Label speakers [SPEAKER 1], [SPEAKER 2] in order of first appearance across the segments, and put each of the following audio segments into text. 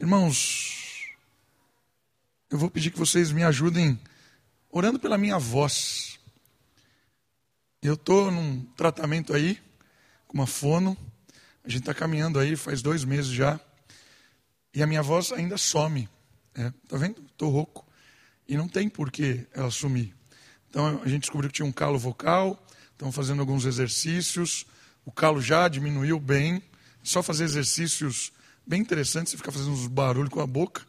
[SPEAKER 1] Irmãos, eu vou pedir que vocês me ajudem orando pela minha voz. Eu estou num tratamento aí, com uma fono. A gente está caminhando aí faz dois meses já. E a minha voz ainda some. É, tá vendo? Estou rouco. E não tem por que ela sumir. Então a gente descobriu que tinha um calo vocal. Estamos fazendo alguns exercícios. O calo já diminuiu bem. Só fazer exercícios bem interessantes. Você ficar fazendo uns barulhos com a boca.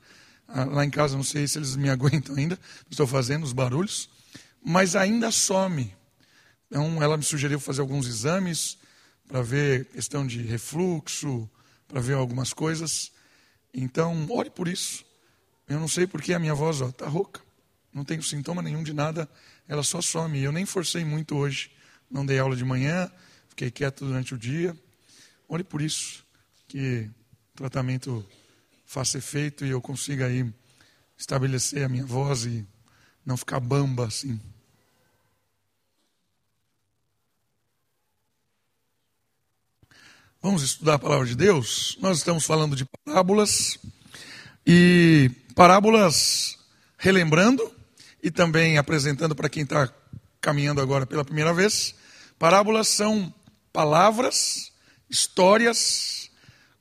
[SPEAKER 1] Ah, lá em casa não sei se eles me aguentam ainda. Estou fazendo os barulhos. Mas ainda some. Então ela me sugeriu fazer alguns exames para ver questão de refluxo, para ver algumas coisas. Então, ore por isso. Eu não sei porque a minha voz está rouca. Não tenho sintoma nenhum de nada, ela só some. Eu nem forcei muito hoje. Não dei aula de manhã, fiquei quieto durante o dia. Ore por isso, que tratamento faça efeito e eu consiga aí estabelecer a minha voz e não ficar bamba assim. Vamos estudar a palavra de Deus? Nós estamos falando de parábolas e parábolas relembrando e também apresentando para quem está caminhando agora pela primeira vez. Parábolas são palavras, histórias,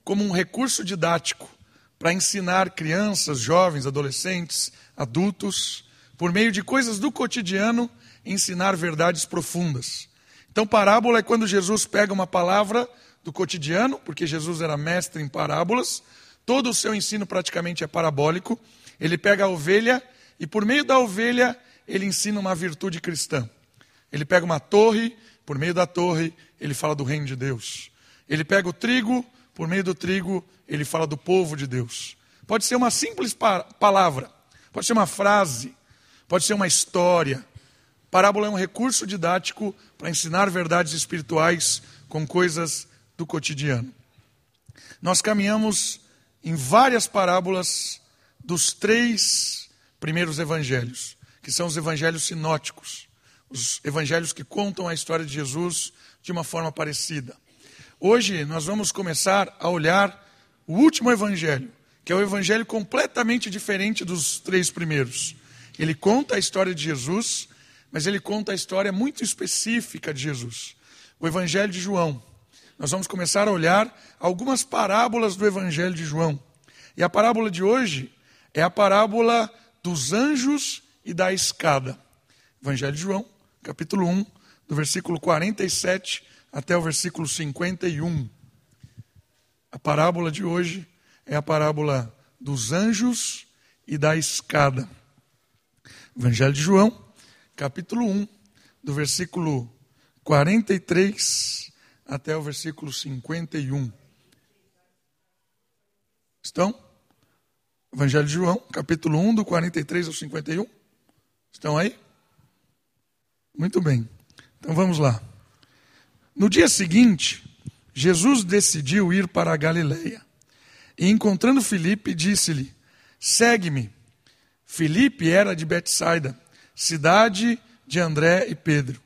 [SPEAKER 1] como um recurso didático para ensinar crianças, jovens, adolescentes, adultos, por meio de coisas do cotidiano, ensinar verdades profundas. Então, parábola é quando Jesus pega uma palavra do cotidiano, porque Jesus era mestre em parábolas, todo o seu ensino praticamente é parabólico. Ele pega a ovelha e, por meio da ovelha, ele ensina uma virtude cristã. Ele pega uma torre, por meio da torre, ele fala do reino de Deus. Ele pega o trigo, por meio do trigo, ele fala do povo de Deus. Pode ser uma simples palavra, pode ser uma frase, pode ser uma história. Parábola é um recurso didático para ensinar verdades espirituais com coisas do cotidiano. Nós caminhamos em várias parábolas dos três primeiros evangelhos, que são os evangelhos sinóticos, os evangelhos que contam a história de Jesus de uma forma parecida. Hoje nós vamos começar a olhar o último evangelho, que é o evangelho completamente diferente dos três primeiros. Ele conta a história de Jesus, mas ele conta a história muito específica de Jesus. O evangelho de João nós vamos começar a olhar algumas parábolas do Evangelho de João. E a parábola de hoje é a parábola dos anjos e da escada. Evangelho de João, capítulo 1, do versículo 47 até o versículo 51. A parábola de hoje é a parábola dos anjos e da escada. Evangelho de João, capítulo 1, do versículo 43 até o versículo 51. Estão? Evangelho de João, capítulo 1, do 43 ao 51. Estão aí? Muito bem. Então vamos lá. No dia seguinte, Jesus decidiu ir para a Galileia. E encontrando Filipe, disse-lhe: Segue-me. Filipe era de Betsaida, cidade de André e Pedro.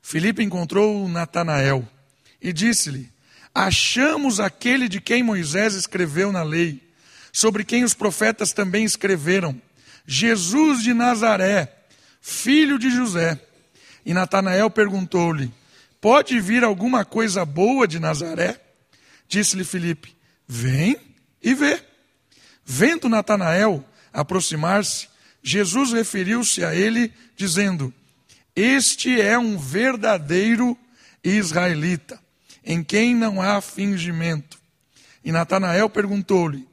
[SPEAKER 1] Filipe encontrou Natanael e disse-lhe: Achamos aquele de quem Moisés escreveu na lei, sobre quem os profetas também escreveram, Jesus de Nazaré, filho de José. E Natanael perguntou-lhe: Pode vir alguma coisa boa de Nazaré? Disse-lhe Filipe: Vem e vê. Vendo Natanael aproximar-se, Jesus referiu-se a ele, dizendo: Este é um verdadeiro israelita em quem não há fingimento. E Natanael perguntou-lhe: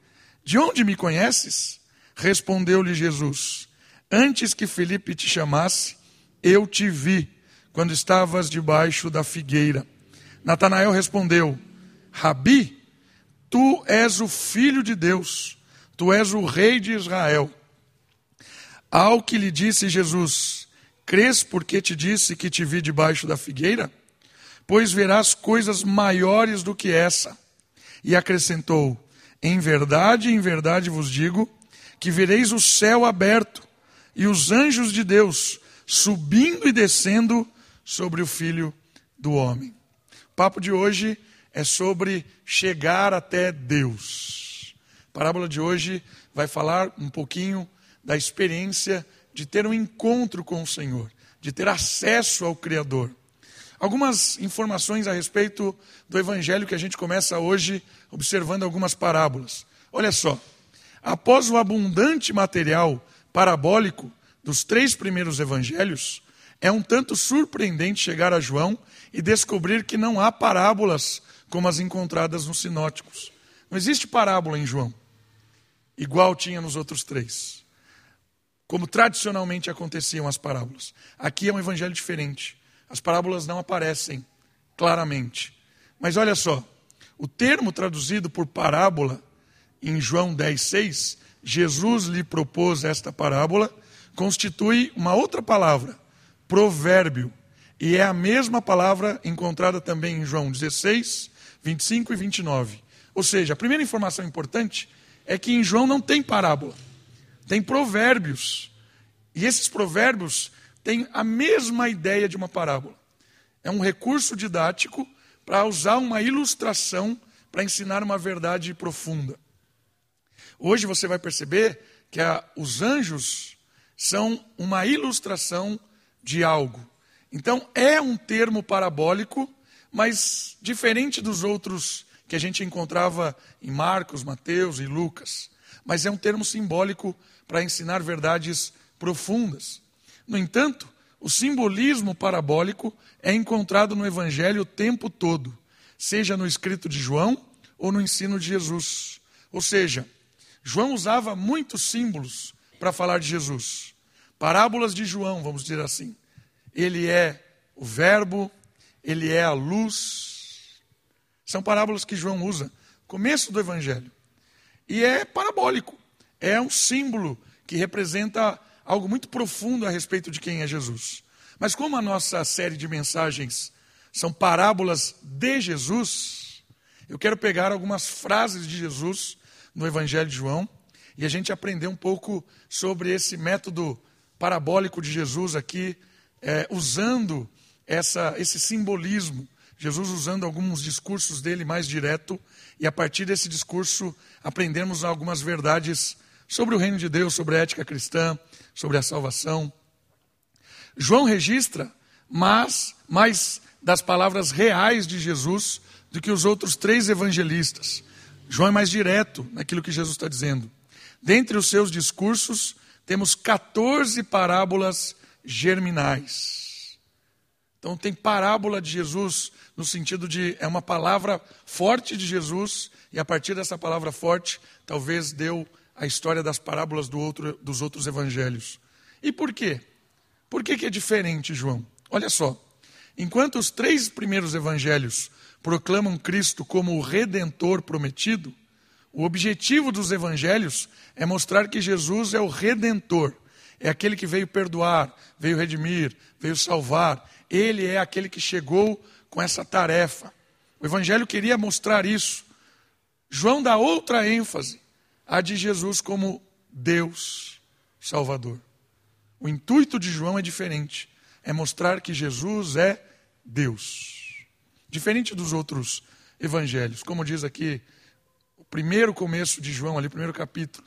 [SPEAKER 1] De onde me conheces? Respondeu-lhe Jesus: Antes que Felipe te chamasse, eu te vi, quando estavas debaixo da figueira. Natanael respondeu: Rabi, tu és o filho de Deus, tu és o rei de Israel. Ao que lhe disse Jesus: Crês porque te disse que te vi debaixo da figueira? pois verás coisas maiores do que essa. E acrescentou: Em verdade, em verdade vos digo, que vereis o céu aberto e os anjos de Deus subindo e descendo sobre o filho do homem. O papo de hoje é sobre chegar até Deus. A parábola de hoje vai falar um pouquinho da experiência de ter um encontro com o Senhor, de ter acesso ao Criador. Algumas informações a respeito do evangelho que a gente começa hoje observando algumas parábolas. Olha só, após o abundante material parabólico dos três primeiros evangelhos, é um tanto surpreendente chegar a João e descobrir que não há parábolas como as encontradas nos sinóticos. Não existe parábola em João, igual tinha nos outros três. Como tradicionalmente aconteciam as parábolas. Aqui é um evangelho diferente. As parábolas não aparecem claramente. Mas olha só, o termo traduzido por parábola em João 10,6, Jesus lhe propôs esta parábola, constitui uma outra palavra, provérbio. E é a mesma palavra encontrada também em João 16, 25 e 29. Ou seja, a primeira informação importante é que em João não tem parábola, tem provérbios. E esses provérbios tem a mesma ideia de uma parábola. É um recurso didático para usar uma ilustração para ensinar uma verdade profunda. Hoje você vai perceber que a, os anjos são uma ilustração de algo. Então é um termo parabólico, mas diferente dos outros que a gente encontrava em Marcos, Mateus e Lucas. Mas é um termo simbólico para ensinar verdades profundas. No entanto, o simbolismo parabólico é encontrado no Evangelho o tempo todo, seja no escrito de João ou no ensino de Jesus. Ou seja, João usava muitos símbolos para falar de Jesus. Parábolas de João, vamos dizer assim. Ele é o Verbo, ele é a luz. São parábolas que João usa, começo do Evangelho. E é parabólico, é um símbolo que representa algo muito profundo a respeito de quem é Jesus. Mas como a nossa série de mensagens são parábolas de Jesus, eu quero pegar algumas frases de Jesus no Evangelho de João e a gente aprender um pouco sobre esse método parabólico de Jesus aqui, é, usando essa, esse simbolismo. Jesus usando alguns discursos dele mais direto e a partir desse discurso aprendermos algumas verdades sobre o reino de Deus, sobre a ética cristã, sobre a salvação. João registra mas mais das palavras reais de Jesus do que os outros três evangelistas. João é mais direto naquilo que Jesus está dizendo. Dentre os seus discursos, temos 14 parábolas germinais. Então, tem parábola de Jesus no sentido de é uma palavra forte de Jesus, e a partir dessa palavra forte, talvez deu a história das parábolas do outro, dos outros evangelhos. E por quê? Por que, que é diferente, João? Olha só. Enquanto os três primeiros evangelhos proclamam Cristo como o redentor prometido, o objetivo dos evangelhos é mostrar que Jesus é o redentor, é aquele que veio perdoar, veio redimir, veio salvar. Ele é aquele que chegou com essa tarefa. O evangelho queria mostrar isso. João dá outra ênfase a de Jesus como Deus Salvador. O intuito de João é diferente. É mostrar que Jesus é Deus. Diferente dos outros evangelhos. Como diz aqui primeiro começo de João, ali, primeiro capítulo.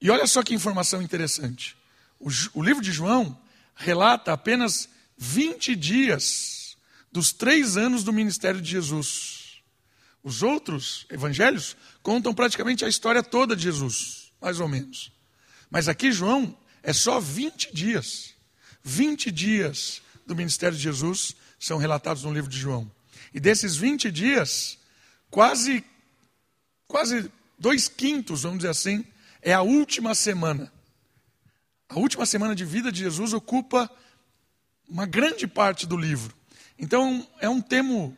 [SPEAKER 1] E olha só que informação interessante. O, o livro de João relata apenas 20 dias dos três anos do ministério de Jesus. Os outros evangelhos contam praticamente a história toda de Jesus, mais ou menos. Mas aqui João é só 20 dias. 20 dias do ministério de Jesus são relatados no livro de João. E desses 20 dias, quase, quase dois quintos, vamos dizer assim, é a última semana. A última semana de vida de Jesus ocupa uma grande parte do livro. Então é um termo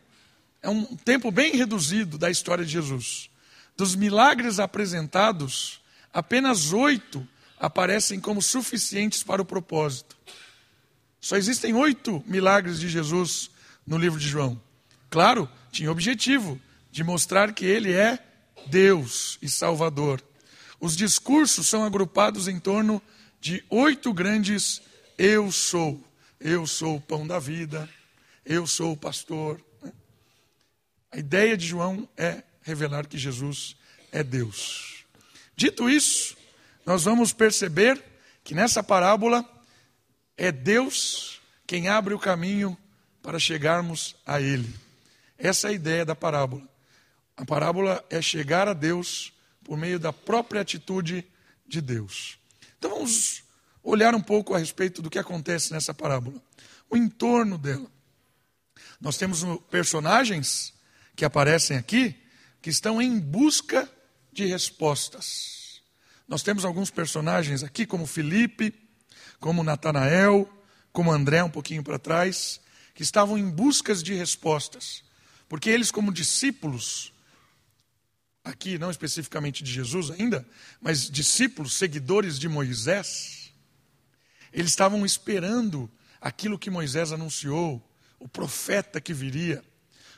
[SPEAKER 1] é um tempo bem reduzido da história de Jesus. Dos milagres apresentados, apenas oito aparecem como suficientes para o propósito. Só existem oito milagres de Jesus no livro de João. Claro, tinha o objetivo de mostrar que ele é Deus e Salvador. Os discursos são agrupados em torno de oito grandes eu sou. Eu sou o pão da vida, eu sou o pastor, a ideia de João é revelar que Jesus é Deus. Dito isso, nós vamos perceber que nessa parábola é Deus quem abre o caminho para chegarmos a Ele. Essa é a ideia da parábola. A parábola é chegar a Deus por meio da própria atitude de Deus. Então vamos olhar um pouco a respeito do que acontece nessa parábola, o entorno dela. Nós temos personagens que aparecem aqui que estão em busca de respostas. Nós temos alguns personagens aqui, como Felipe, como Natanael, como André, um pouquinho para trás, que estavam em busca de respostas. Porque eles, como discípulos, aqui não especificamente de Jesus ainda, mas discípulos, seguidores de Moisés, eles estavam esperando aquilo que Moisés anunciou, o profeta que viria.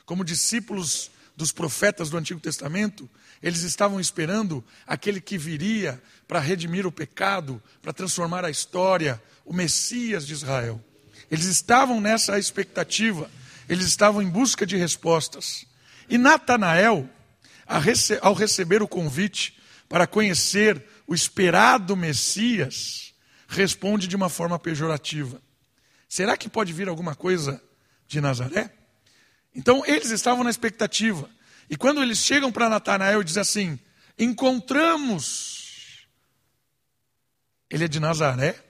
[SPEAKER 1] Como discípulos dos profetas do Antigo Testamento, eles estavam esperando aquele que viria para redimir o pecado, para transformar a história, o Messias de Israel. Eles estavam nessa expectativa, eles estavam em busca de respostas. E Natanael, ao receber o convite para conhecer o esperado Messias, responde de uma forma pejorativa: Será que pode vir alguma coisa de Nazaré? Então eles estavam na expectativa. E quando eles chegam para Natanael e dizem assim: Encontramos. Ele é de Nazaré?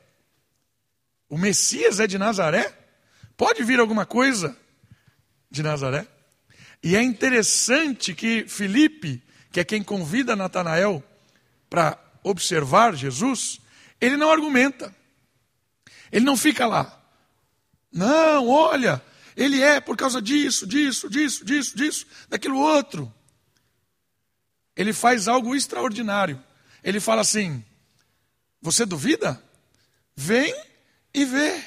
[SPEAKER 1] O Messias é de Nazaré? Pode vir alguma coisa de Nazaré? E é interessante que Felipe, que é quem convida Natanael para observar Jesus, ele não argumenta. Ele não fica lá. Não, olha, ele é por causa disso, disso, disso, disso, disso, daquilo outro. Ele faz algo extraordinário. Ele fala assim: Você duvida? Vem e vê.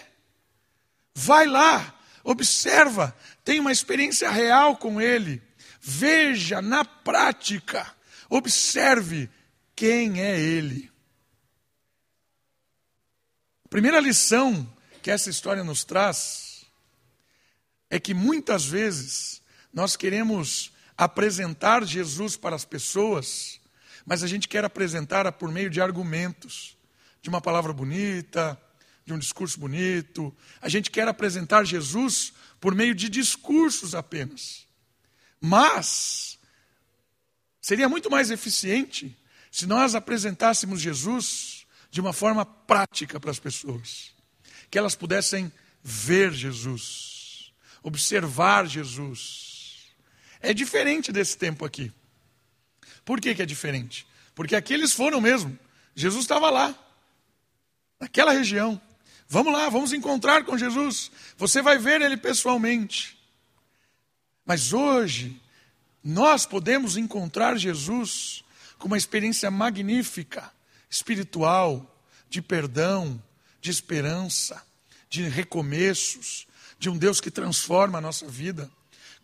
[SPEAKER 1] Vai lá, observa, tenha uma experiência real com Ele, veja na prática, observe quem é Ele. A primeira lição que essa história nos traz é que muitas vezes nós queremos apresentar Jesus para as pessoas, mas a gente quer apresentar por meio de argumentos, de uma palavra bonita, de um discurso bonito. A gente quer apresentar Jesus por meio de discursos apenas. Mas seria muito mais eficiente se nós apresentássemos Jesus de uma forma prática para as pessoas, que elas pudessem ver Jesus, observar Jesus. É diferente desse tempo aqui. Por que, que é diferente? Porque aqui eles foram mesmo. Jesus estava lá, naquela região. Vamos lá, vamos encontrar com Jesus. Você vai ver ele pessoalmente. Mas hoje, nós podemos encontrar Jesus com uma experiência magnífica, espiritual, de perdão, de esperança, de recomeços, de um Deus que transforma a nossa vida.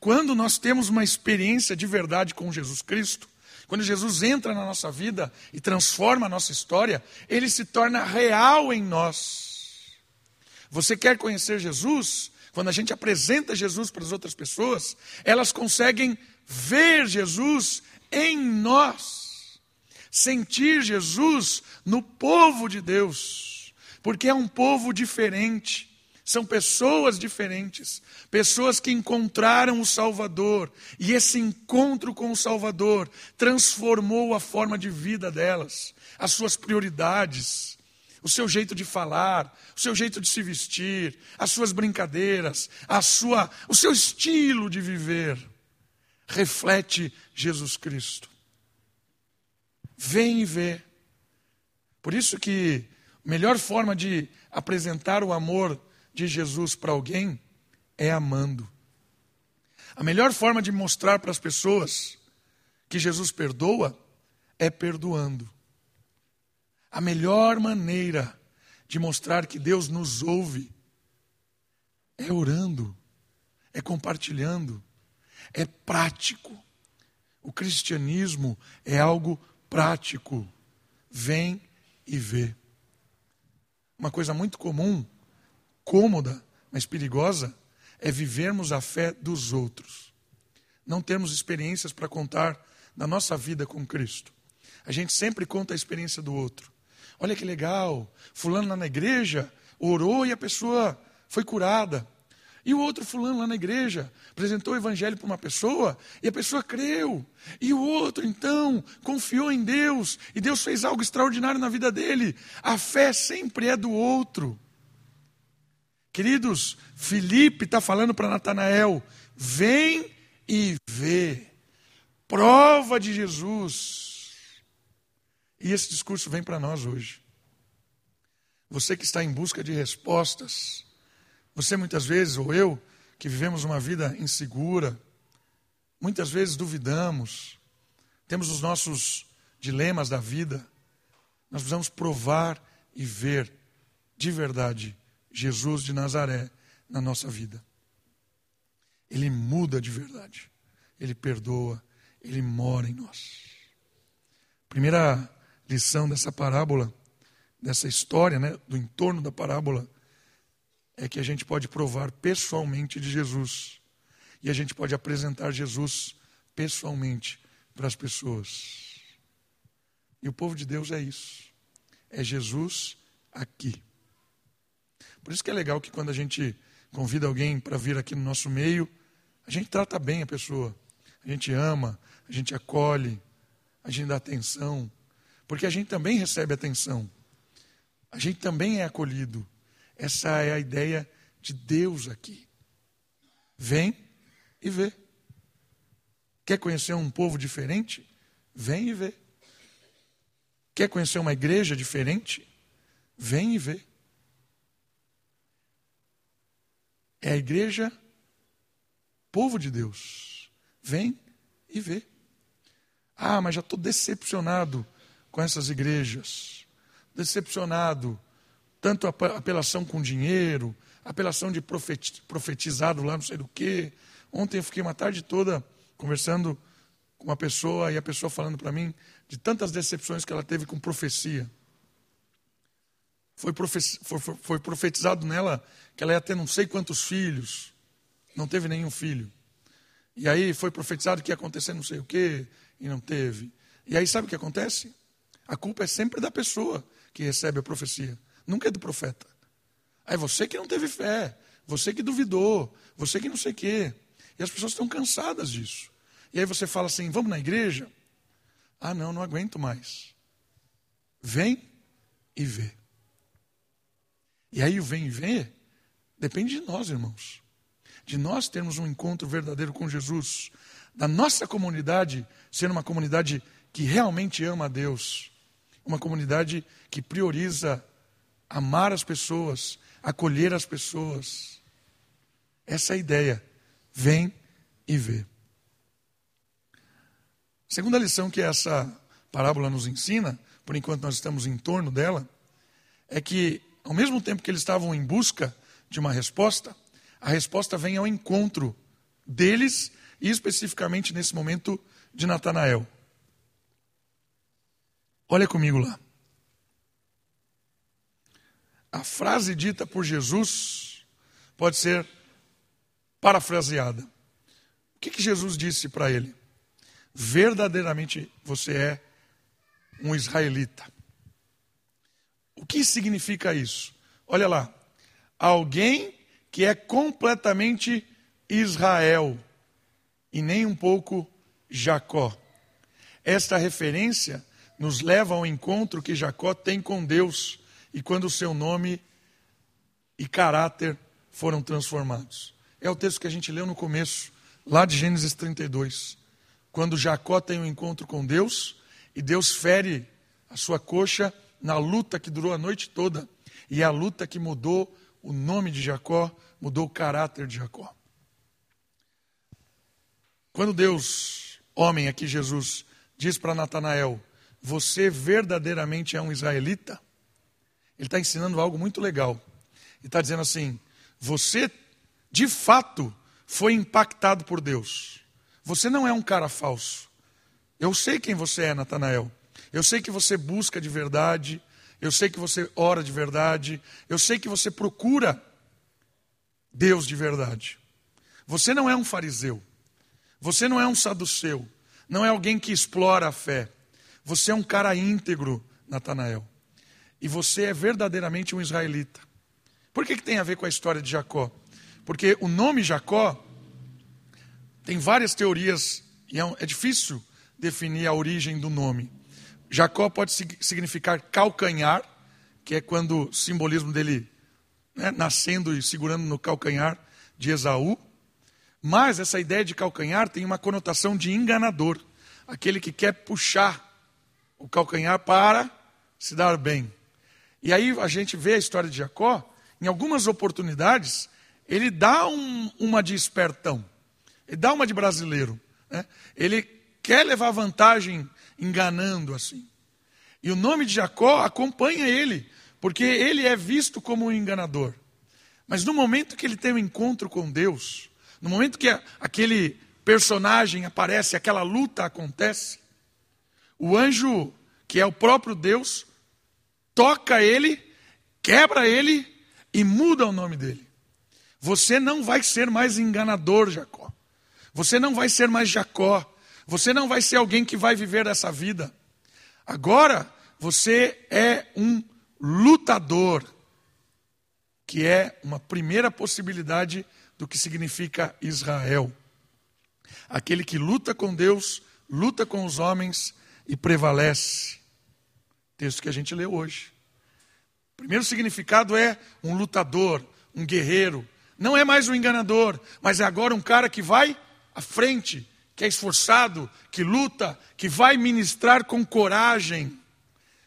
[SPEAKER 1] Quando nós temos uma experiência de verdade com Jesus Cristo, quando Jesus entra na nossa vida e transforma a nossa história, ele se torna real em nós. Você quer conhecer Jesus? Quando a gente apresenta Jesus para as outras pessoas, elas conseguem ver Jesus em nós, sentir Jesus no povo de Deus, porque é um povo diferente. São pessoas diferentes, pessoas que encontraram o Salvador, e esse encontro com o Salvador transformou a forma de vida delas, as suas prioridades, o seu jeito de falar, o seu jeito de se vestir, as suas brincadeiras, a sua, o seu estilo de viver reflete Jesus Cristo. Vem e vê. Por isso que a melhor forma de apresentar o amor de Jesus para alguém é amando. A melhor forma de mostrar para as pessoas que Jesus perdoa é perdoando. A melhor maneira de mostrar que Deus nos ouve é orando, é compartilhando, é prático. O cristianismo é algo prático. Vem e vê. Uma coisa muito comum, cômoda, mas perigosa, é vivermos a fé dos outros. Não termos experiências para contar da nossa vida com Cristo. A gente sempre conta a experiência do outro. Olha que legal, fulano lá na igreja orou e a pessoa foi curada. E o outro fulano lá na igreja apresentou o evangelho para uma pessoa e a pessoa creu. E o outro, então, confiou em Deus e Deus fez algo extraordinário na vida dele. A fé sempre é do outro. Queridos, Felipe está falando para Natanael: vem e vê. Prova de Jesus. E esse discurso vem para nós hoje. Você que está em busca de respostas, você muitas vezes, ou eu, que vivemos uma vida insegura, muitas vezes duvidamos, temos os nossos dilemas da vida. Nós precisamos provar e ver de verdade Jesus de Nazaré na nossa vida. Ele muda de verdade, ele perdoa, ele mora em nós. Primeira lição dessa parábola, dessa história, né, do entorno da parábola é que a gente pode provar pessoalmente de Jesus. E a gente pode apresentar Jesus pessoalmente para as pessoas. E o povo de Deus é isso. É Jesus aqui. Por isso que é legal que quando a gente convida alguém para vir aqui no nosso meio, a gente trata bem a pessoa. A gente ama, a gente acolhe, a gente dá atenção. Porque a gente também recebe atenção. A gente também é acolhido. Essa é a ideia de Deus aqui. Vem e vê. Quer conhecer um povo diferente? Vem e vê. Quer conhecer uma igreja diferente? Vem e vê. É a igreja, povo de Deus. Vem e vê. Ah, mas já estou decepcionado com essas igrejas. Decepcionado tanto apelação com dinheiro, apelação de profetizado lá, não sei do que. Ontem eu fiquei uma tarde toda conversando com uma pessoa e a pessoa falando para mim de tantas decepções que ela teve com profecia. Foi, foi, foi profetizado nela que ela ia ter não sei quantos filhos, não teve nenhum filho. E aí foi profetizado que ia acontecer não sei o que e não teve. E aí sabe o que acontece? A culpa é sempre da pessoa que recebe a profecia nunca é do profeta. Aí você que não teve fé, você que duvidou, você que não sei o quê. E as pessoas estão cansadas disso. E aí você fala assim: vamos na igreja? Ah, não, não aguento mais. Vem e vê. E aí o vem e vê depende de nós, irmãos. De nós termos um encontro verdadeiro com Jesus. Da nossa comunidade ser uma comunidade que realmente ama a Deus. Uma comunidade que prioriza amar as pessoas, acolher as pessoas. Essa é a ideia. Vem e vê. Segunda lição que essa parábola nos ensina, por enquanto nós estamos em torno dela, é que ao mesmo tempo que eles estavam em busca de uma resposta, a resposta vem ao encontro deles e especificamente nesse momento de Natanael. Olha comigo lá a frase dita por Jesus pode ser parafraseada. O que, que Jesus disse para ele? Verdadeiramente você é um israelita. O que significa isso? Olha lá. Alguém que é completamente Israel e nem um pouco Jacó. Esta referência nos leva ao encontro que Jacó tem com Deus e quando o seu nome e caráter foram transformados. É o texto que a gente leu no começo, lá de Gênesis 32. Quando Jacó tem um encontro com Deus e Deus fere a sua coxa na luta que durou a noite toda. E a luta que mudou o nome de Jacó, mudou o caráter de Jacó. Quando Deus, homem aqui Jesus, diz para Natanael: Você verdadeiramente é um israelita? ele está ensinando algo muito legal. Ele está dizendo assim: você de fato foi impactado por Deus. Você não é um cara falso. Eu sei quem você é, Natanael. Eu sei que você busca de verdade. Eu sei que você ora de verdade. Eu sei que você procura Deus de verdade. Você não é um fariseu. Você não é um saduceu. não é alguém que explora a fé. Você é um cara íntegro, Natanael. E você é verdadeiramente um israelita. Por que, que tem a ver com a história de Jacó? Porque o nome Jacó tem várias teorias e é, é difícil definir a origem do nome. Jacó pode significar calcanhar, que é quando o simbolismo dele né, nascendo e segurando no calcanhar de Esaú. Mas essa ideia de calcanhar tem uma conotação de enganador, aquele que quer puxar o calcanhar para se dar bem. E aí a gente vê a história de Jacó, em algumas oportunidades, ele dá um, uma de espertão, ele dá uma de brasileiro. Né? Ele quer levar vantagem enganando assim. E o nome de Jacó acompanha ele, porque ele é visto como um enganador. Mas no momento que ele tem um encontro com Deus, no momento que aquele personagem aparece, aquela luta acontece, o anjo, que é o próprio Deus, toca ele, quebra ele e muda o nome dele. Você não vai ser mais enganador, Jacó. Você não vai ser mais Jacó. Você não vai ser alguém que vai viver essa vida. Agora, você é um lutador, que é uma primeira possibilidade do que significa Israel. Aquele que luta com Deus, luta com os homens e prevalece. Texto que a gente lê hoje. O primeiro significado é um lutador, um guerreiro. Não é mais um enganador, mas é agora um cara que vai à frente, que é esforçado, que luta, que vai ministrar com coragem.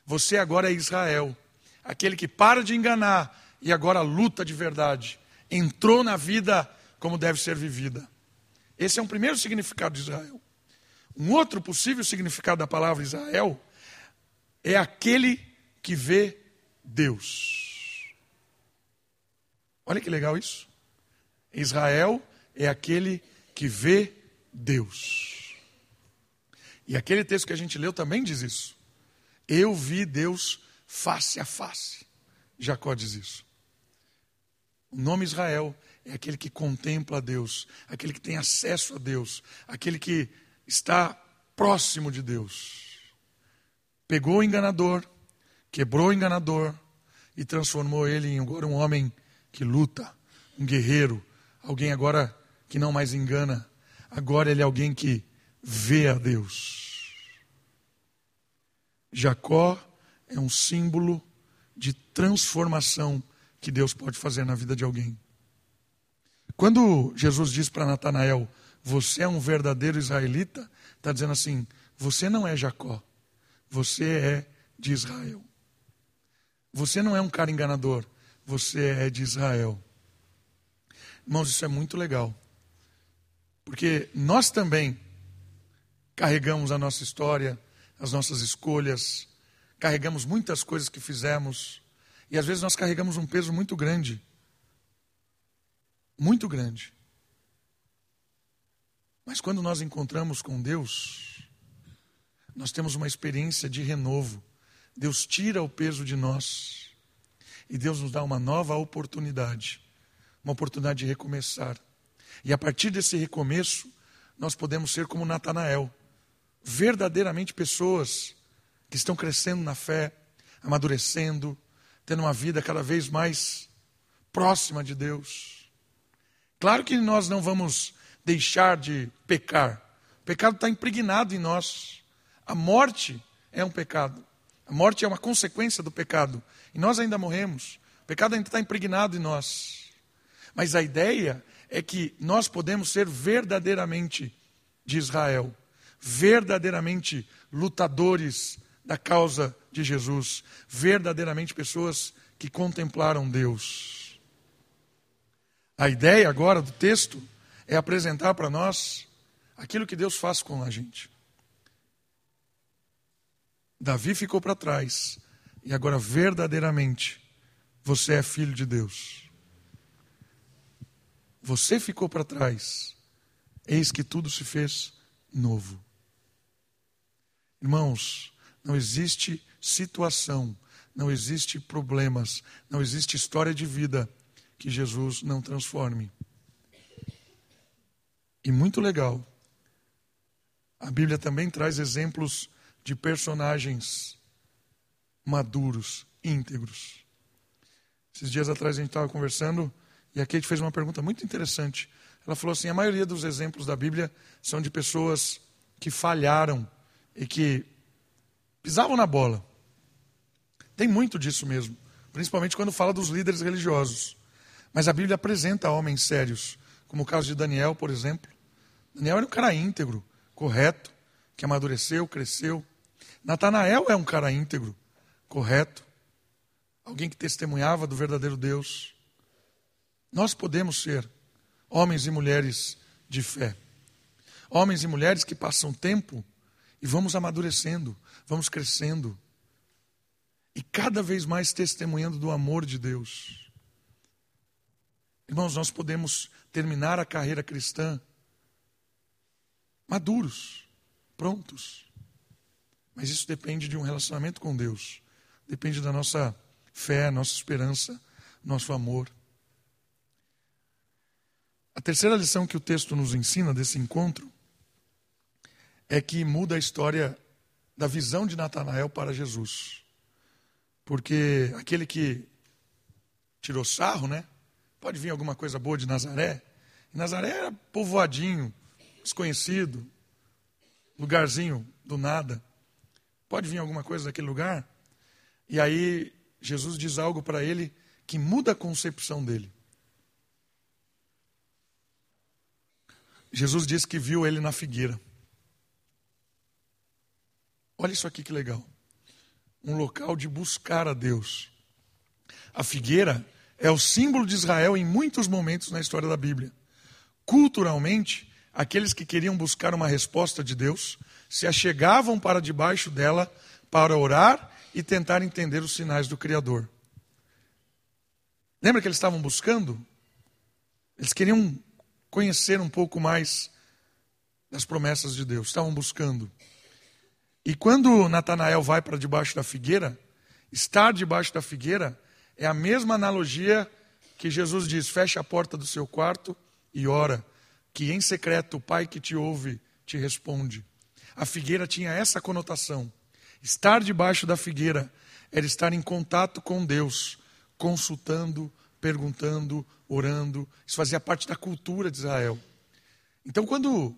[SPEAKER 1] Você agora é Israel, aquele que para de enganar e agora luta de verdade entrou na vida como deve ser vivida. Esse é um primeiro significado de Israel. Um outro possível significado da palavra Israel é aquele que vê Deus. Olha que legal isso. Israel é aquele que vê Deus. E aquele texto que a gente leu também diz isso. Eu vi Deus face a face. Jacó diz isso. O nome Israel é aquele que contempla a Deus, aquele que tem acesso a Deus, aquele que está próximo de Deus. Pegou o enganador, quebrou o enganador e transformou ele em agora um homem que luta, um guerreiro, alguém agora que não mais engana. Agora ele é alguém que vê a Deus. Jacó é um símbolo de transformação que Deus pode fazer na vida de alguém. Quando Jesus diz para Natanael, você é um verdadeiro israelita, está dizendo assim: você não é Jacó, você é de Israel. Você não é um cara enganador, você é de Israel. Irmãos, isso é muito legal, porque nós também carregamos a nossa história, as nossas escolhas, carregamos muitas coisas que fizemos, e às vezes nós carregamos um peso muito grande. Muito grande. Mas quando nós encontramos com Deus, nós temos uma experiência de renovo. Deus tira o peso de nós. E Deus nos dá uma nova oportunidade uma oportunidade de recomeçar. E a partir desse recomeço, nós podemos ser como Natanael verdadeiramente pessoas que estão crescendo na fé, amadurecendo, tendo uma vida cada vez mais próxima de Deus. Claro que nós não vamos deixar de pecar. O pecado está impregnado em nós. A morte é um pecado. A morte é uma consequência do pecado. E nós ainda morremos. O pecado ainda está impregnado em nós. Mas a ideia é que nós podemos ser verdadeiramente de Israel, verdadeiramente lutadores da causa de Jesus, verdadeiramente pessoas que contemplaram Deus. A ideia agora do texto é apresentar para nós aquilo que Deus faz com a gente. Davi ficou para trás e agora verdadeiramente você é filho de Deus. Você ficou para trás, eis que tudo se fez novo. Irmãos, não existe situação, não existe problemas, não existe história de vida que Jesus não transforme. E muito legal, a Bíblia também traz exemplos de personagens maduros, íntegros. Esses dias atrás a gente estava conversando e a Kate fez uma pergunta muito interessante. Ela falou assim: a maioria dos exemplos da Bíblia são de pessoas que falharam e que pisavam na bola. Tem muito disso mesmo, principalmente quando fala dos líderes religiosos. Mas a Bíblia apresenta homens sérios, como o caso de Daniel, por exemplo. Daniel era um cara íntegro, correto, que amadureceu, cresceu. Natanael é um cara íntegro, correto, alguém que testemunhava do verdadeiro Deus. Nós podemos ser homens e mulheres de fé. Homens e mulheres que passam tempo e vamos amadurecendo, vamos crescendo. E cada vez mais testemunhando do amor de Deus. Irmãos, nós podemos terminar a carreira cristã maduros, prontos. Mas isso depende de um relacionamento com Deus. Depende da nossa fé, nossa esperança, nosso amor. A terceira lição que o texto nos ensina desse encontro é que muda a história da visão de Natanael para Jesus. Porque aquele que tirou sarro, né? Pode vir alguma coisa boa de Nazaré. Nazaré era povoadinho, desconhecido, lugarzinho do nada. Pode vir alguma coisa daquele lugar? E aí Jesus diz algo para ele que muda a concepção dele. Jesus disse que viu ele na figueira. Olha isso aqui que legal. Um local de buscar a Deus. A figueira é o símbolo de Israel em muitos momentos na história da Bíblia. Culturalmente, aqueles que queriam buscar uma resposta de Deus se achegavam para debaixo dela para orar e tentar entender os sinais do Criador. Lembra que eles estavam buscando? Eles queriam conhecer um pouco mais das promessas de Deus, estavam buscando. E quando Natanael vai para debaixo da figueira, estar debaixo da figueira é a mesma analogia que Jesus diz: feche a porta do seu quarto e ora, que em secreto o Pai que te ouve te responde. A figueira tinha essa conotação. Estar debaixo da figueira era estar em contato com Deus, consultando, perguntando, orando. Isso fazia parte da cultura de Israel. Então, quando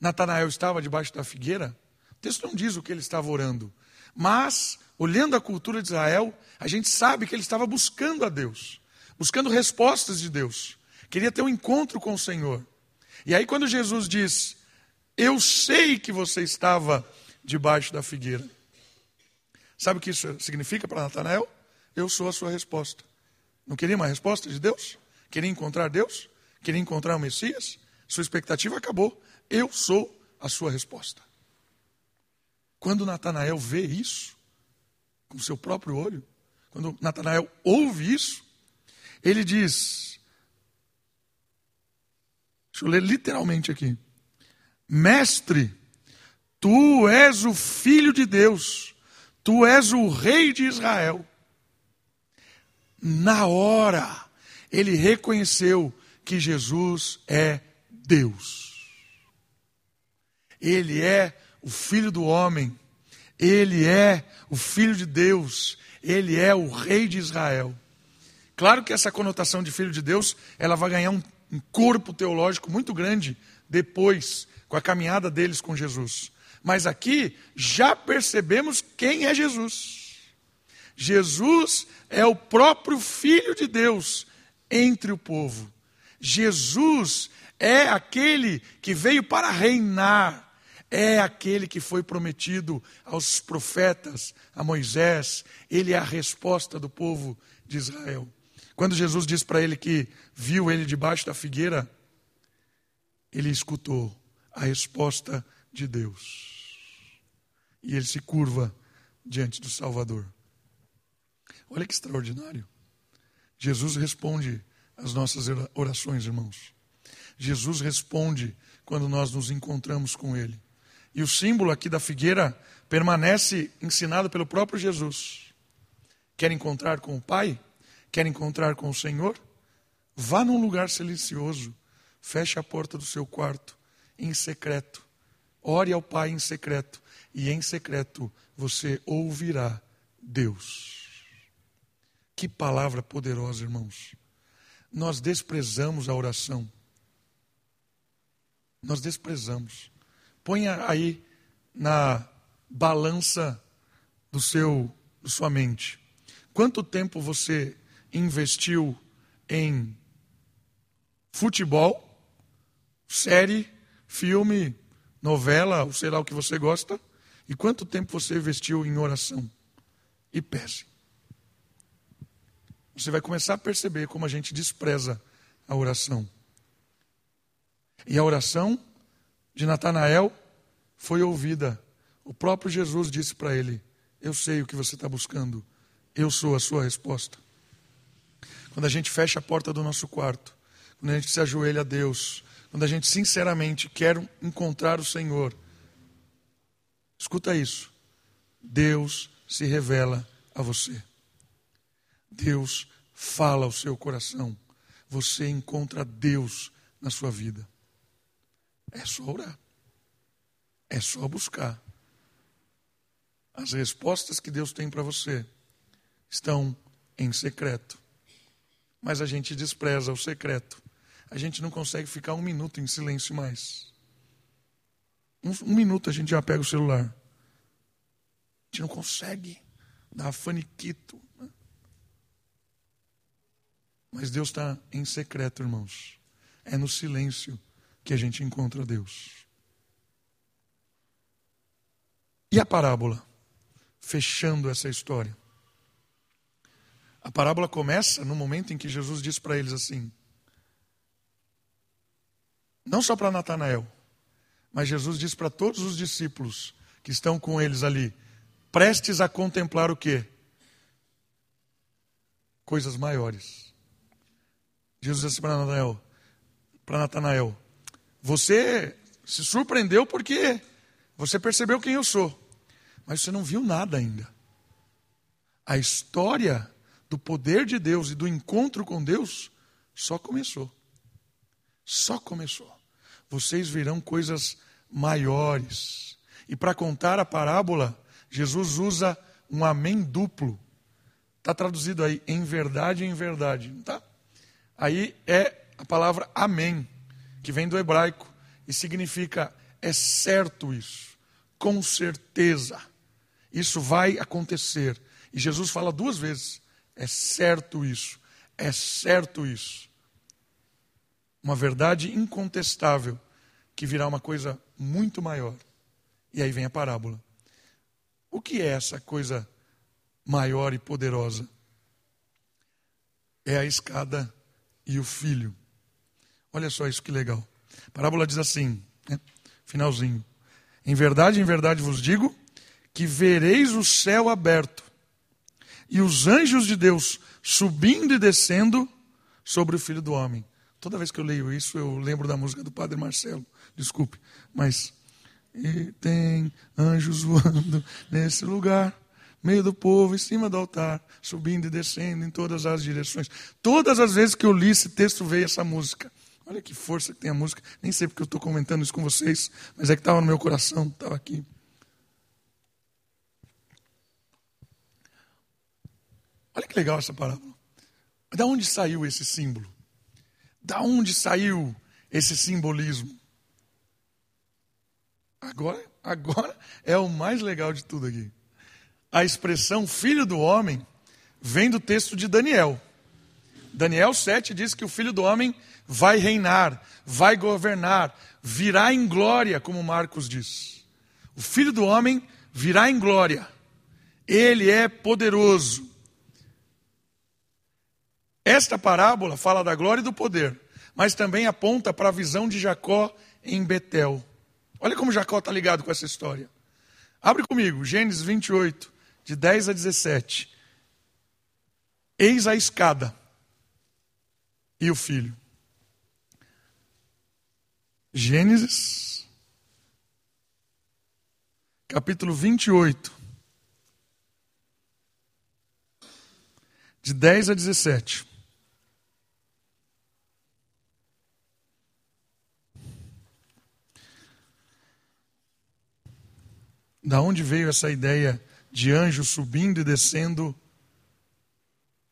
[SPEAKER 1] Natanael estava debaixo da figueira, o texto não diz o que ele estava orando. Mas, olhando a cultura de Israel, a gente sabe que ele estava buscando a Deus, buscando respostas de Deus. Queria ter um encontro com o Senhor. E aí, quando Jesus diz: Eu sei que você estava debaixo da figueira. Sabe o que isso significa para Natanael? Eu sou a sua resposta. Não queria uma resposta de Deus? Queria encontrar Deus? Queria encontrar o Messias? Sua expectativa acabou. Eu sou a sua resposta. Quando Natanael vê isso, com seu próprio olho, quando Natanael ouve isso, ele diz: Deixa eu ler literalmente aqui. Mestre, tu és o filho de Deus, tu és o rei de Israel na hora, ele reconheceu que Jesus é Deus. Ele é o Filho do homem, ele é o Filho de Deus, ele é o Rei de Israel. Claro que essa conotação de Filho de Deus, ela vai ganhar um, um corpo teológico muito grande depois, com a caminhada deles com Jesus. Mas aqui já percebemos quem é Jesus. Jesus é o próprio Filho de Deus entre o povo. Jesus é aquele que veio para reinar, é aquele que foi prometido aos profetas, a Moisés, ele é a resposta do povo de Israel. Quando Jesus disse para ele que viu ele debaixo da figueira, ele escutou a resposta de Deus. E ele se curva diante do Salvador. Olha que extraordinário. Jesus responde às nossas orações, irmãos. Jesus responde quando nós nos encontramos com Ele. E o símbolo aqui da figueira permanece ensinado pelo próprio Jesus. Quer encontrar com o Pai? Quer encontrar com o Senhor? Vá num lugar silencioso, feche a porta do seu quarto, em secreto. ore ao Pai em secreto, e em secreto você ouvirá Deus. Que palavra poderosa, irmãos. Nós desprezamos a oração. Nós desprezamos. Ponha aí na balança do seu, da sua mente. Quanto tempo você investiu em futebol, série, filme, novela, sei lá o que você gosta, e quanto tempo você investiu em oração? E pese. Você vai começar a perceber como a gente despreza a oração. E a oração de Natanael foi ouvida. O próprio Jesus disse para ele: Eu sei o que você está buscando, eu sou a sua resposta. Quando a gente fecha a porta do nosso quarto, quando a gente se ajoelha a Deus, quando a gente sinceramente quer encontrar o Senhor, escuta isso. Deus se revela a você. Deus fala ao seu coração. Você encontra Deus na sua vida. É só orar. É só buscar. As respostas que Deus tem para você estão em secreto. Mas a gente despreza o secreto. A gente não consegue ficar um minuto em silêncio mais. Um, um minuto a gente já pega o celular. A gente não consegue dar faniquito. Né? Mas Deus está em secreto, irmãos. É no silêncio que a gente encontra Deus. E a parábola? Fechando essa história. A parábola começa no momento em que Jesus diz para eles assim: não só para Natanael, mas Jesus diz para todos os discípulos que estão com eles ali, prestes a contemplar o quê? Coisas maiores. Jesus disse para Natanael, para Natanael, você se surpreendeu porque você percebeu quem eu sou, mas você não viu nada ainda. A história do poder de Deus e do encontro com Deus só começou. Só começou. Vocês verão coisas maiores. E para contar a parábola, Jesus usa um amém duplo. Está traduzido aí, em verdade, em verdade. Tá? Aí é a palavra amém que vem do hebraico e significa é certo isso, com certeza. Isso vai acontecer. E Jesus fala duas vezes: é certo isso, é certo isso. Uma verdade incontestável que virá uma coisa muito maior. E aí vem a parábola. O que é essa coisa maior e poderosa? É a escada e o filho. Olha só isso que legal. A parábola diz assim, né? finalzinho. Em verdade, em verdade vos digo que vereis o céu aberto e os anjos de Deus subindo e descendo sobre o filho do homem. Toda vez que eu leio isso, eu lembro da música do Padre Marcelo. Desculpe, mas e tem anjos voando nesse lugar, meio do povo, em cima do altar, subindo e descendo em todas as direções. Todas as vezes que eu li esse texto veio essa música. Olha que força que tem a música. Nem sei porque eu estou comentando isso com vocês, mas é que estava no meu coração, estava aqui. Olha que legal essa parábola. Da onde saiu esse símbolo? Da onde saiu esse simbolismo? Agora, agora é o mais legal de tudo aqui. A expressão filho do homem vem do texto de Daniel. Daniel 7 diz que o filho do homem vai reinar, vai governar, virá em glória, como Marcos diz. O filho do homem virá em glória. Ele é poderoso. Esta parábola fala da glória e do poder, mas também aponta para a visão de Jacó em Betel. Olha como Jacó está ligado com essa história. Abre comigo, Gênesis 28, de 10 a 17. Eis a escada e o filho. Gênesis, capítulo 28, de 10 a 17. Da onde veio essa ideia de anjo subindo e descendo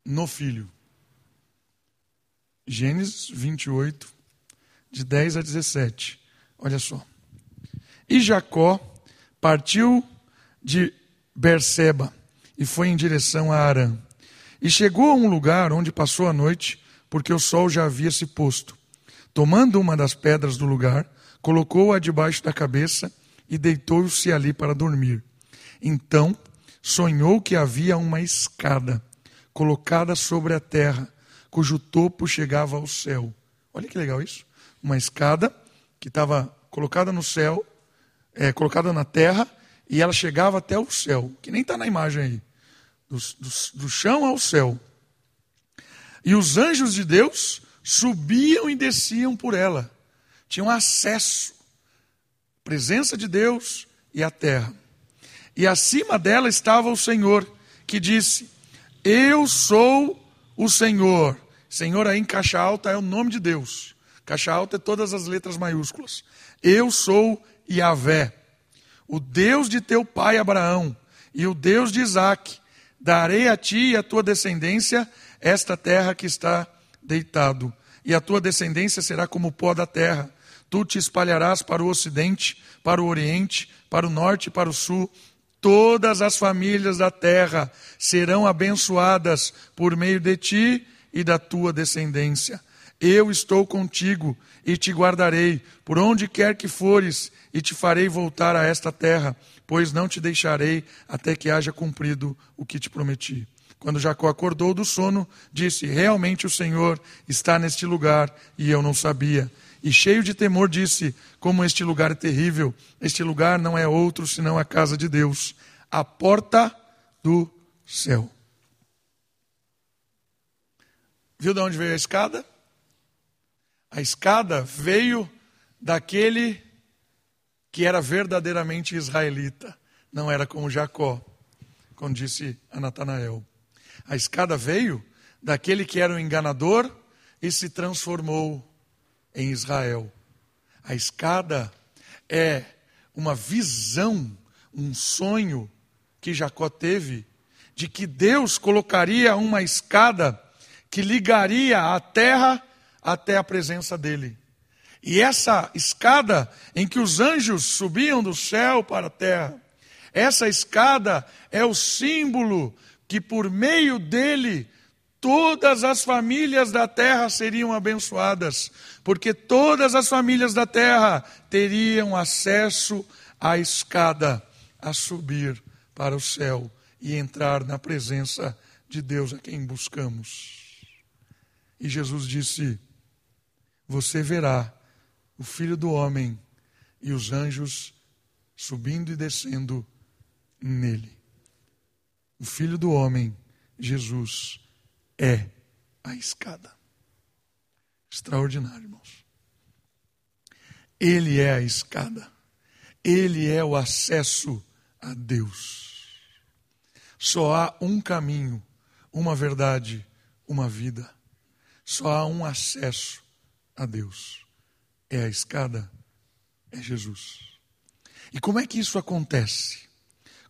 [SPEAKER 1] no filho? Gênesis 28, de 10 a 17. Olha só. E Jacó partiu de Berseba e foi em direção a Arã. E chegou a um lugar onde passou a noite, porque o sol já havia se posto. Tomando uma das pedras do lugar, colocou-a debaixo da cabeça e deitou-se ali para dormir. Então sonhou que havia uma escada colocada sobre a terra, cujo topo chegava ao céu. Olha que legal isso. Uma escada que estava colocada no céu, é, colocada na terra, e ela chegava até o céu, que nem está na imagem aí. Do, do, do chão ao céu. E os anjos de Deus subiam e desciam por ela. Tinham acesso. Presença de Deus e a terra. E acima dela estava o Senhor, que disse: Eu sou o Senhor. Senhor aí em caixa alta é o nome de Deus. Caixa alta é todas as letras maiúsculas. Eu sou Yahvé, o Deus de teu pai Abraão e o Deus de Isaac. Darei a ti e a tua descendência esta terra que está deitado, e a tua descendência será como o pó da terra. Tu te espalharás para o ocidente, para o oriente, para o norte e para o sul. Todas as famílias da terra serão abençoadas por meio de ti e da tua descendência. Eu estou contigo e te guardarei por onde quer que fores e te farei voltar a esta terra, pois não te deixarei até que haja cumprido o que te prometi. Quando Jacó acordou do sono, disse: Realmente o Senhor está neste lugar e eu não sabia. E cheio de temor, disse: Como este lugar é terrível, este lugar não é outro senão a casa de Deus, a porta do céu. Viu de onde veio a escada? A escada veio daquele que era verdadeiramente israelita, não era como Jacó, como disse a Natanael. A escada veio daquele que era um enganador e se transformou em Israel. A escada é uma visão, um sonho que Jacó teve de que Deus colocaria uma escada que ligaria a terra até a presença dele. E essa escada em que os anjos subiam do céu para a terra, essa escada é o símbolo que por meio dele todas as famílias da terra seriam abençoadas, porque todas as famílias da terra teriam acesso à escada a subir para o céu e entrar na presença de Deus a quem buscamos. E Jesus disse: Você verá o filho do homem e os anjos subindo e descendo nele. O Filho do Homem, Jesus, é a escada. Extraordinário, irmãos. Ele é a escada. Ele é o acesso a Deus. Só há um caminho, uma verdade, uma vida. Só há um acesso a Deus. É a escada, é Jesus. E como é que isso acontece?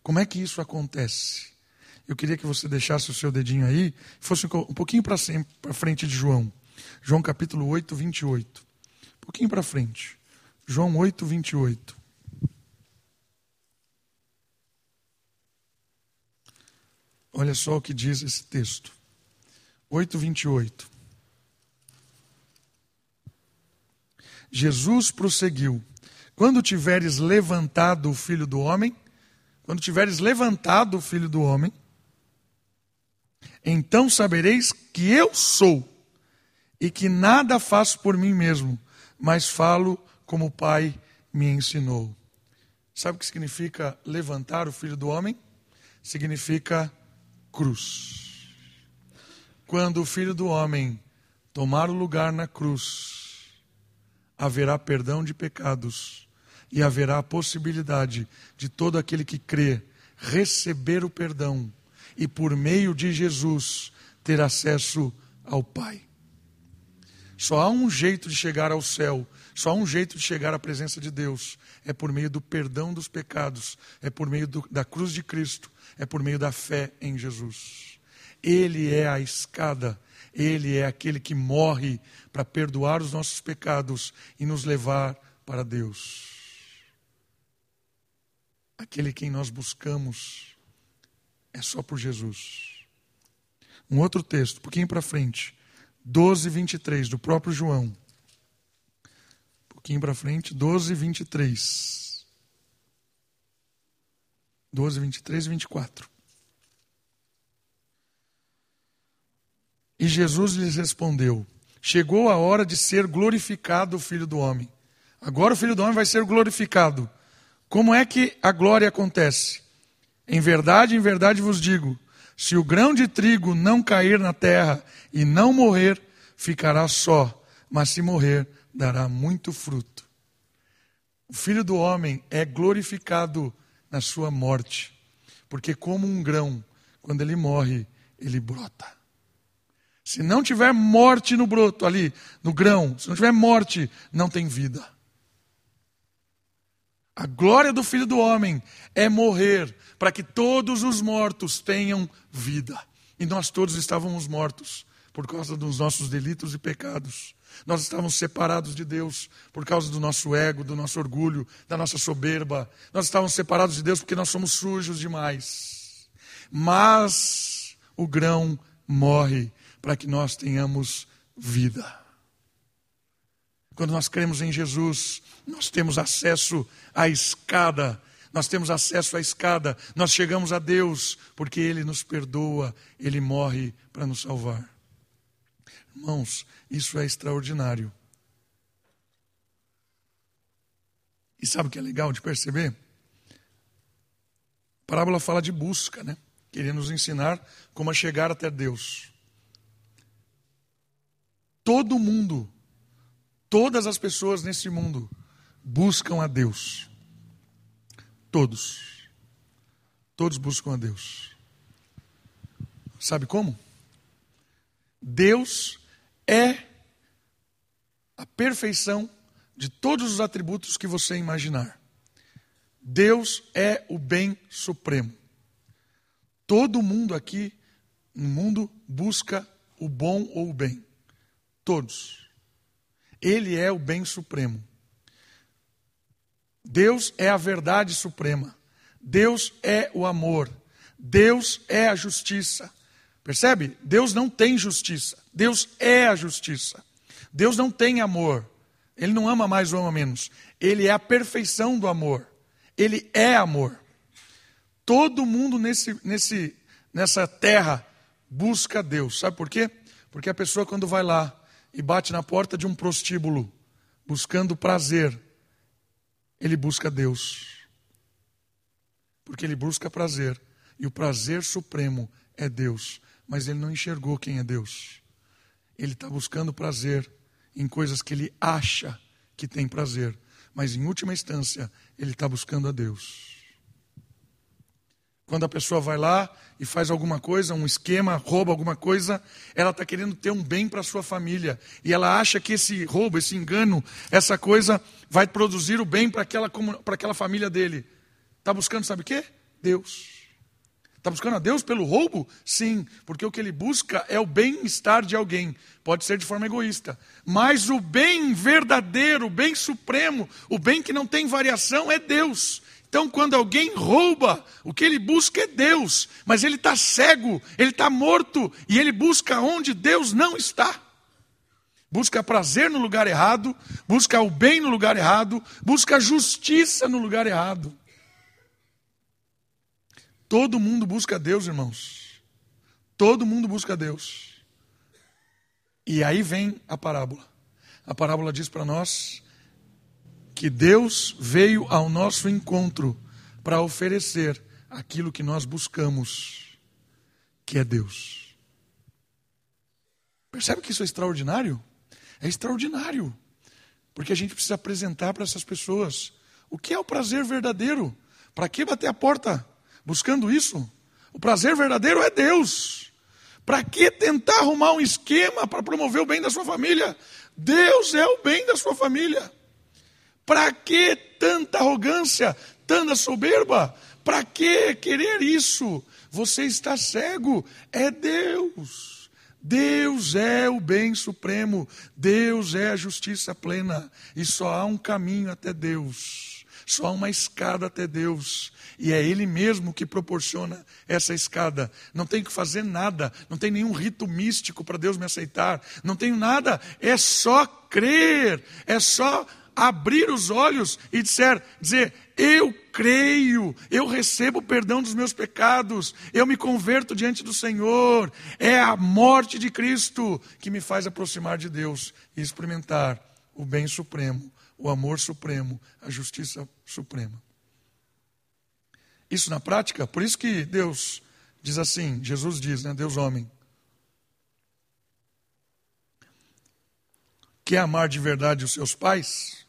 [SPEAKER 1] Como é que isso acontece? Eu queria que você deixasse o seu dedinho aí, fosse um pouquinho para frente de João. João capítulo 8, 28. Um pouquinho para frente. João 8, 28. Olha só o que diz esse texto. 8, 28. Jesus prosseguiu: Quando tiveres levantado o filho do homem, quando tiveres levantado o filho do homem, então sabereis que eu sou e que nada faço por mim mesmo, mas falo como o Pai me ensinou. Sabe o que significa levantar o filho do homem? Significa cruz. Quando o filho do homem tomar o lugar na cruz, haverá perdão de pecados e haverá a possibilidade de todo aquele que crê receber o perdão e por meio de Jesus ter acesso ao Pai. Só há um jeito de chegar ao céu, Só há um jeito de chegar à presença de Deus: é por meio do perdão dos pecados, é por meio do, da cruz de Cristo, é por meio da fé em Jesus. Ele é a escada, ele é aquele que morre para perdoar os nossos pecados e nos levar para Deus. Aquele quem nós buscamos é só por Jesus. Um outro texto, um pouquinho para frente, 12, 23, do próprio João. Um pouquinho para frente, 12, 23. 12, 23 e 24. E Jesus lhes respondeu: Chegou a hora de ser glorificado o Filho do Homem. Agora o Filho do Homem vai ser glorificado. Como é que a glória acontece? Em verdade, em verdade vos digo: se o grão de trigo não cair na terra e não morrer, ficará só, mas se morrer, dará muito fruto. O filho do homem é glorificado na sua morte, porque, como um grão, quando ele morre, ele brota. Se não tiver morte no broto ali, no grão, se não tiver morte, não tem vida. A glória do Filho do Homem é morrer para que todos os mortos tenham vida. E nós todos estávamos mortos por causa dos nossos delitos e pecados. Nós estávamos separados de Deus por causa do nosso ego, do nosso orgulho, da nossa soberba. Nós estávamos separados de Deus porque nós somos sujos demais. Mas o grão morre para que nós tenhamos vida. Quando nós cremos em Jesus, nós temos acesso à escada, nós temos acesso à escada, nós chegamos a Deus, porque Ele nos perdoa, Ele morre para nos salvar. Irmãos, isso é extraordinário. E sabe o que é legal de perceber? A parábola fala de busca, né? Queria nos ensinar como a chegar até Deus. Todo mundo Todas as pessoas nesse mundo buscam a Deus. Todos. Todos buscam a Deus. Sabe como? Deus é a perfeição de todos os atributos que você imaginar. Deus é o bem supremo. Todo mundo aqui no mundo busca o bom ou o bem. Todos. Ele é o bem supremo. Deus é a verdade suprema. Deus é o amor. Deus é a justiça. Percebe? Deus não tem justiça. Deus é a justiça. Deus não tem amor. Ele não ama mais ou ama menos. Ele é a perfeição do amor. Ele é amor. Todo mundo nesse, nesse, nessa terra busca Deus. Sabe por quê? Porque a pessoa, quando vai lá e bate na porta de um prostíbulo, buscando prazer, ele busca Deus. Porque ele busca prazer, e o prazer supremo é Deus, mas ele não enxergou quem é Deus. Ele está buscando prazer em coisas que ele acha que tem prazer, mas em última instância, ele está buscando a Deus. Quando a pessoa vai lá e faz alguma coisa, um esquema, rouba alguma coisa, ela está querendo ter um bem para sua família. E ela acha que esse roubo, esse engano, essa coisa vai produzir o bem para aquela, aquela família dele. Está buscando, sabe o quê? Deus. Está buscando a Deus pelo roubo? Sim, porque o que ele busca é o bem-estar de alguém. Pode ser de forma egoísta. Mas o bem verdadeiro, o bem supremo, o bem que não tem variação é Deus. Então, quando alguém rouba, o que ele busca é Deus, mas ele está cego, ele está morto e ele busca onde Deus não está. Busca prazer no lugar errado, busca o bem no lugar errado, busca justiça no lugar errado. Todo mundo busca Deus, irmãos. Todo mundo busca Deus. E aí vem a parábola. A parábola diz para nós que Deus veio ao nosso encontro para oferecer aquilo que nós buscamos, que é Deus. Percebe que isso é extraordinário? É extraordinário, porque a gente precisa apresentar para essas pessoas o que é o prazer verdadeiro. Para que bater a porta buscando isso? O prazer verdadeiro é Deus. Para que tentar arrumar um esquema para promover o bem da sua família? Deus é o bem da sua família. Para que tanta arrogância, tanta soberba? Para que querer isso? Você está cego, é Deus. Deus é o bem supremo, Deus é a justiça plena, e só há um caminho até Deus, só há uma escada até Deus, e é Ele mesmo que proporciona essa escada. Não tenho que fazer nada, não tem nenhum rito místico para Deus me aceitar, não tenho nada, é só crer, é só abrir os olhos e disser, dizer: Eu creio, eu recebo o perdão dos meus pecados, eu me converto diante do Senhor. É a morte de Cristo que me faz aproximar de Deus e experimentar o bem supremo, o amor supremo, a justiça suprema. Isso na prática, por isso que Deus diz assim, Jesus diz, né, Deus homem, quer amar de verdade os seus pais?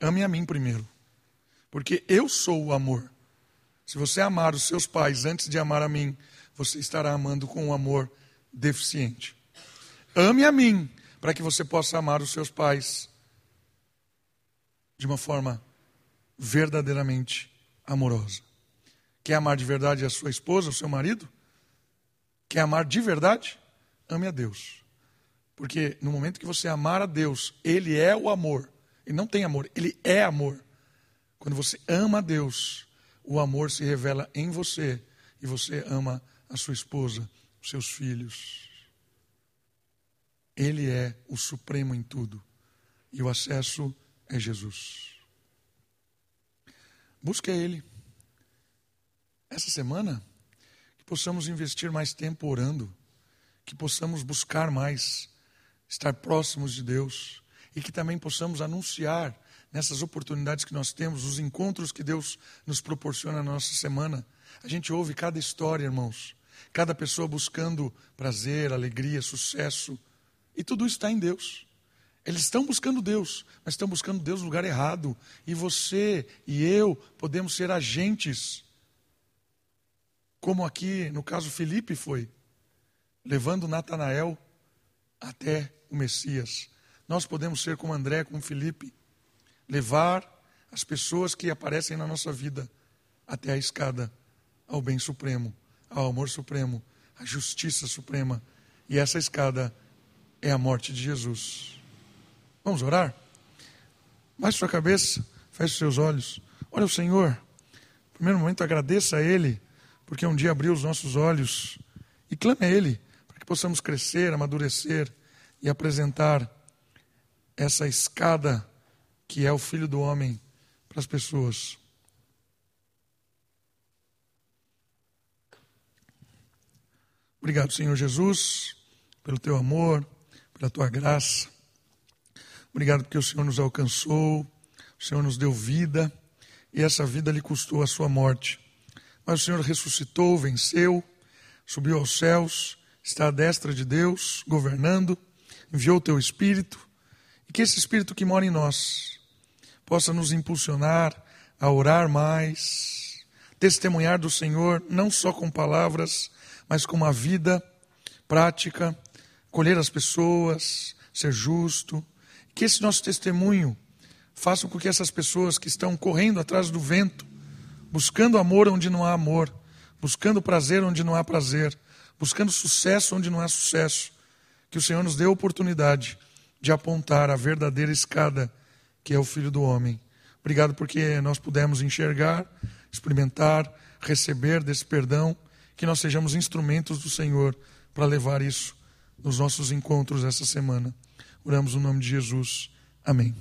[SPEAKER 1] Ame a mim primeiro. Porque eu sou o amor. Se você amar os seus pais antes de amar a mim, você estará amando com um amor deficiente. Ame a mim, para que você possa amar os seus pais de uma forma verdadeiramente amorosa. Quer amar de verdade a sua esposa, o seu marido? Quer amar de verdade? Ame a Deus. Porque no momento que você amar a Deus, Ele é o amor. Ele não tem amor, ele é amor. Quando você ama a Deus, o amor se revela em você e você ama a sua esposa, os seus filhos. Ele é o supremo em tudo e o acesso é Jesus. Busque Ele. Essa semana, que possamos investir mais tempo orando, que possamos buscar mais, estar próximos de Deus e que também possamos anunciar nessas oportunidades que nós temos, os encontros que Deus nos proporciona na nossa semana. A gente ouve cada história, irmãos, cada pessoa buscando prazer, alegria, sucesso, e tudo isso está em Deus. Eles estão buscando Deus, mas estão buscando Deus no lugar errado. E você e eu podemos ser agentes, como aqui no caso Felipe foi, levando Natanael até o Messias nós podemos ser como André, como Felipe, levar as pessoas que aparecem na nossa vida até a escada ao bem supremo, ao amor supremo, à justiça suprema. E essa escada é a morte de Jesus. Vamos orar? Baixe sua cabeça, feche seus olhos. Olha o Senhor. No primeiro momento, agradeça a Ele, porque um dia abriu os nossos olhos. E clame a Ele, para que possamos crescer, amadurecer e apresentar essa escada que é o Filho do Homem para as pessoas. Obrigado, Senhor Jesus, pelo teu amor, pela tua graça. Obrigado porque o Senhor nos alcançou, o Senhor nos deu vida e essa vida lhe custou a sua morte. Mas o Senhor ressuscitou, venceu, subiu aos céus, está à destra de Deus, governando, enviou o teu Espírito e que esse Espírito que mora em nós possa nos impulsionar a orar mais, testemunhar do Senhor, não só com palavras, mas com uma vida prática, colher as pessoas, ser justo. Que esse nosso testemunho faça com que essas pessoas que estão correndo atrás do vento, buscando amor onde não há amor, buscando prazer onde não há prazer, buscando sucesso onde não há sucesso, que o Senhor nos dê a oportunidade de apontar a verdadeira escada que é o Filho do Homem. Obrigado porque nós pudemos enxergar, experimentar, receber desse perdão, que nós sejamos instrumentos do Senhor para levar isso nos nossos encontros essa semana. Oramos no nome de Jesus. Amém.